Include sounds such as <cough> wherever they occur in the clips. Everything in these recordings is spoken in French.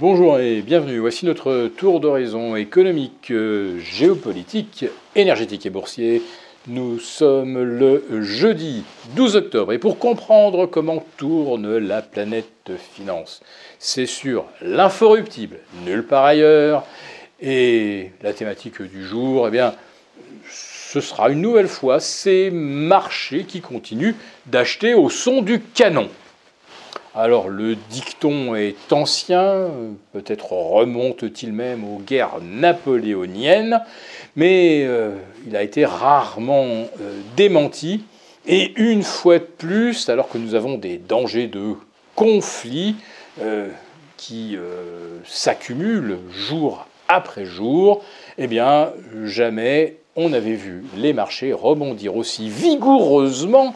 Bonjour et bienvenue. Voici notre tour d'horizon économique, euh, géopolitique, énergétique et boursier. Nous sommes le jeudi 12 octobre et pour comprendre comment tourne la planète finance, c'est sur l'inforruptible, nulle part ailleurs. Et la thématique du jour, eh bien, ce sera une nouvelle fois ces marchés qui continuent d'acheter au son du canon. Alors le dicton est ancien, peut-être remonte-t-il même aux guerres napoléoniennes, mais euh, il a été rarement euh, démenti. Et une fois de plus, alors que nous avons des dangers de conflits euh, qui s'accumulent jour après jour, eh bien jamais on n'avait vu les marchés rebondir aussi vigoureusement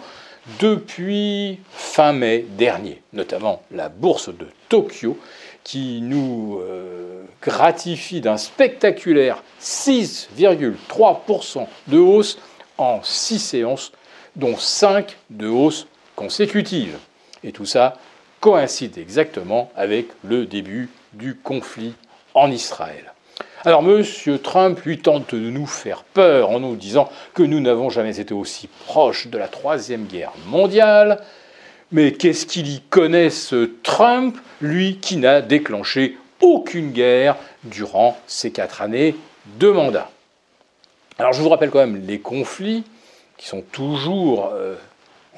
depuis fin mai dernier, notamment la bourse de Tokyo, qui nous euh, gratifie d'un spectaculaire 6,3% de hausse en 6 séances, dont 5 de hausse consécutive. Et tout ça coïncide exactement avec le début du conflit en Israël. Alors M. Trump lui tente de nous faire peur en nous disant que nous n'avons jamais été aussi proches de la Troisième Guerre mondiale. Mais qu'est-ce qu'il y connaît ce Trump, lui qui n'a déclenché aucune guerre durant ces quatre années de mandat? Alors je vous rappelle quand même les conflits qui sont toujours euh,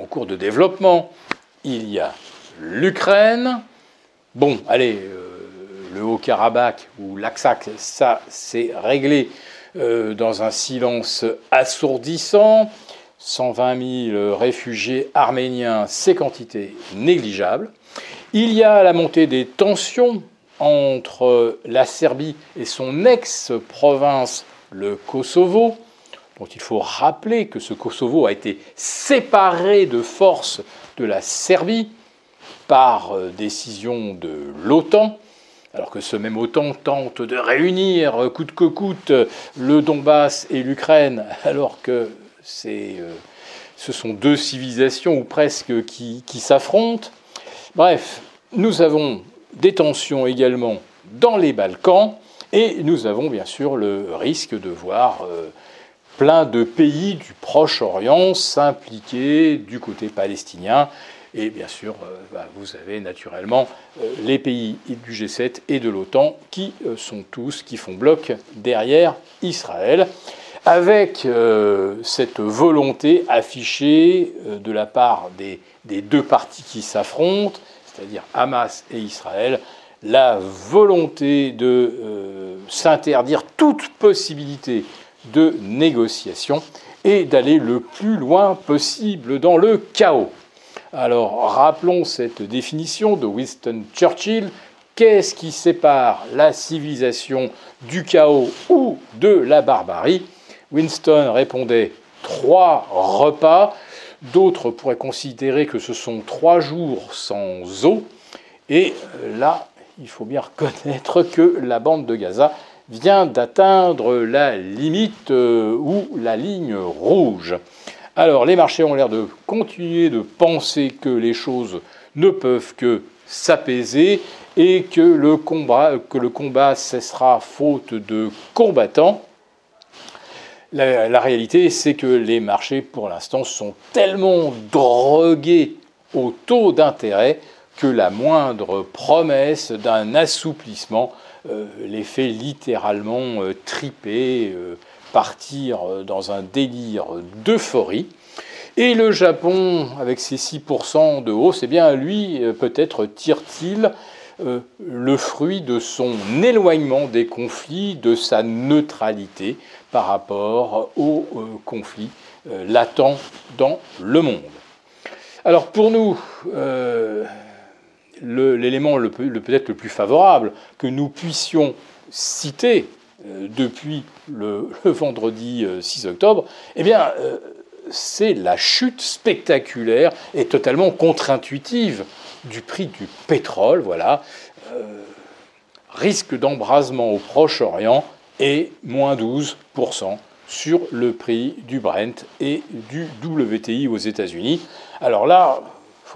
en cours de développement. Il y a l'Ukraine. Bon, allez, euh, le Haut-Karabakh ou l'Aksak, ça c'est réglé euh, dans un silence assourdissant. 120 000 réfugiés arméniens, c'est quantité négligeable. Il y a la montée des tensions entre la Serbie et son ex-province, le Kosovo, dont il faut rappeler que ce Kosovo a été séparé de force de la Serbie par euh, décision de l'OTAN alors que ce même OTAN tente de réunir euh, coûte que coûte le Donbass et l'Ukraine, <laughs> alors que euh, ce sont deux civilisations ou presque qui, s'affrontent. Bref, nous avons des tensions également dans les Balkans et nous avons bien sûr le risque de voir euh, plein de pays du Proche-Orient s'impliquer du côté palestinien. Et bien sûr, euh, bah, vous avez naturellement euh, les pays du G7 et de l'OTAN qui euh, sont tous, qui font bloc derrière Israël, avec cette volonté affichée de la part des, des deux parties qui s'affrontent, c'est-à-dire Hamas et Israël, la volonté de s'interdire toute possibilité de négociation et d'aller le plus loin possible dans le chaos. Alors rappelons cette définition de Winston Churchill. Qu'est-ce qui sépare la civilisation du chaos ou de la barbarie? Winston répondait trois repas. D'autres pourraient considérer que ce sont trois jours sans eau. Et là, il faut bien reconnaître que la bande de Gaza vient d'atteindre la limite euh, ou la ligne rouge. Alors les marchés ont l'air de continuer de penser que les choses ne peuvent que s'apaiser et que le, combat, cessera faute de combattants. La, réalité, c'est que les marchés, pour l'instant, sont tellement drogués au taux d'intérêt que la moindre promesse d'un assouplissement les fait littéralement euh, triper. Euh, partir euh, dans un délire d'euphorie. Et le Japon, avec ses 6% de hausse, eh bien, lui, euh, peut-être tire-t-il euh, le fruit de son éloignement des conflits, de sa neutralité par rapport aux conflits latents dans le monde. Alors pour nous, l'élément peut-être le plus favorable que nous puissions citer euh, depuis le, <laughs> vendredi 6 euh, octobre, eh bien, euh, c'est la chute spectaculaire et totalement contre-intuitive du prix du pétrole, voilà, risque d'embrasement au Proche-Orient et moins 12% sur le prix du Brent et du WTI aux États-Unis. Alors là,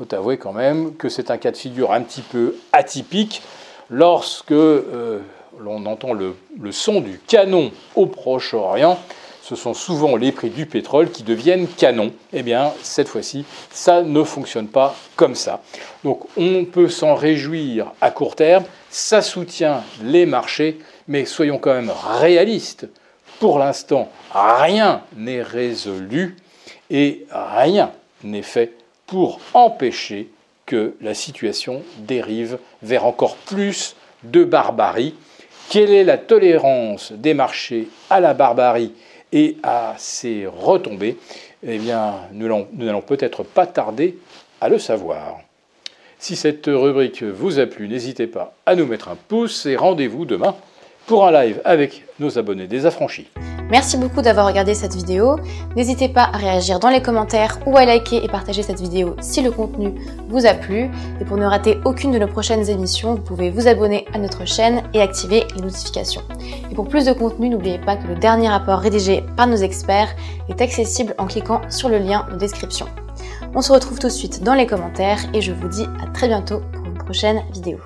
faut avouer quand même que c'est un cas de figure un petit peu atypique lorsque euh, l'on entend le, son du canon au Proche-Orient, ce sont souvent les prix du pétrole qui deviennent canon. Eh bien, cette fois-ci, ça ne fonctionne pas comme ça. Donc, on peut s'en réjouir à court terme, ça soutient les marchés, mais soyons quand même réalistes. Pour l'instant, rien n'est résolu et rien n'est fait pour empêcher que la situation dérive vers encore plus de barbarie. Quelle est la tolérance des marchés à la barbarie et à ses retombées? Eh bien, nous n'allons peut-être pas tarder à le savoir. Si cette rubrique vous a plu, n'hésitez pas à nous mettre un pouce et rendez-vous demain pour un live avec nos abonnés désaffranchis. Merci beaucoup d'avoir regardé cette vidéo. N'hésitez pas à réagir dans les commentaires ou à liker et partager cette vidéo si le contenu vous a plu. Et pour ne rater aucune de nos prochaines émissions, vous pouvez vous abonner à notre chaîne et activer les notifications. Et pour plus de contenu, n'oubliez pas que le dernier rapport rédigé par nos experts est accessible en cliquant sur le lien de description. On se retrouve tout de suite dans les commentaires et je vous dis à très bientôt pour une prochaine vidéo.